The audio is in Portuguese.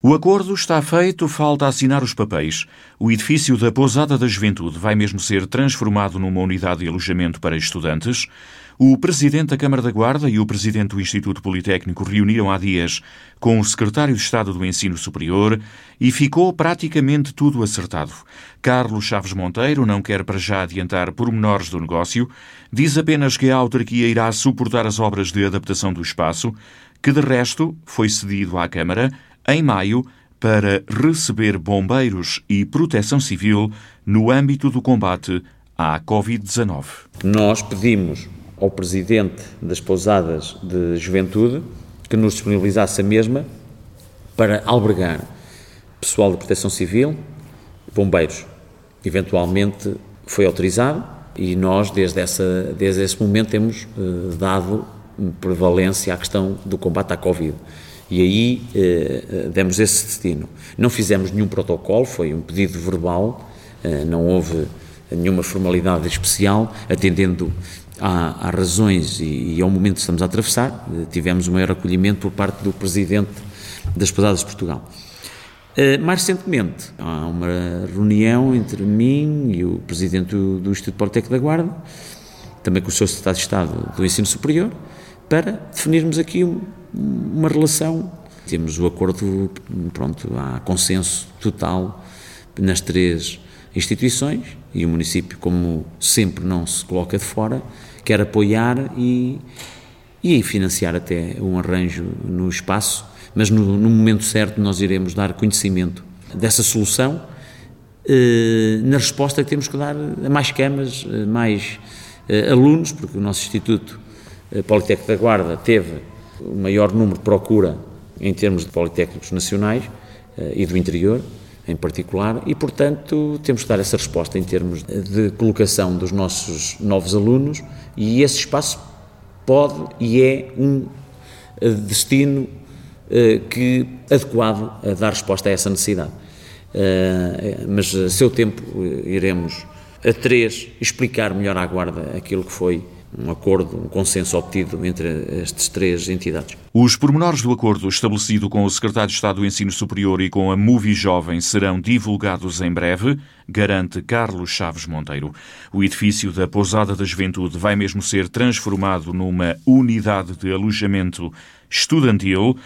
O acordo está feito, falta assinar os papéis. O edifício da Pousada da Juventude vai mesmo ser transformado numa unidade de alojamento para estudantes. O Presidente da Câmara da Guarda e o Presidente do Instituto Politécnico reuniram há dias com o Secretário de Estado do Ensino Superior e ficou praticamente tudo acertado. Carlos Chaves Monteiro não quer para já adiantar pormenores do negócio, diz apenas que a autarquia irá suportar as obras de adaptação do espaço, que de resto foi cedido à Câmara em maio para receber bombeiros e proteção civil no âmbito do combate à Covid-19. Nós pedimos ao Presidente das Pousadas de Juventude que nos disponibilizasse a mesma para albergar pessoal de proteção civil, bombeiros. Eventualmente foi autorizado e nós, desde, essa, desde esse momento, temos eh, dado prevalência à questão do combate à Covid. E aí eh, eh, demos esse destino. Não fizemos nenhum protocolo, foi um pedido verbal, eh, não houve nenhuma formalidade especial, atendendo às razões e, e, ao momento que estamos a atravessar. Eh, tivemos o maior acolhimento por parte do Presidente das Pesadas de Portugal. Eh, mais recentemente, há uma reunião entre mim e o Presidente do, do Instituto Politécnico da Guarda, também com o Sr. Secretário de Estado do Ensino Superior, para definirmos aqui uma relação. Temos o acordo, pronto, há consenso total nas três instituições e o município, como sempre não se coloca de fora, quer apoiar e, e financiar até um arranjo no espaço, mas no, no momento certo nós iremos dar conhecimento dessa solução eh, na resposta que temos que dar a mais camas, mais eh, alunos, porque o nosso Instituto eh, Politécnico da Guarda teve o maior número de procura em termos de politécnicos nacionais eh, e do interior em particular, e portanto temos que dar essa resposta em termos de colocação dos nossos novos alunos, e esse espaço pode e é um eh, destino que adequado a dar resposta a essa necessidade. Mas a seu tempo iremos a três explicar melhor à Guarda aquilo que foi um acordo, um consenso obtido entre estas três entidades. Os pormenores do acordo estabelecido com o Secretário de Estado do Ensino Superior e com a Movi Jovem serão divulgados em breve, garante Carlos Chaves Monteiro. O edifício da Pousada da Juventude vai mesmo ser transformado numa unidade de alojamento estudantil.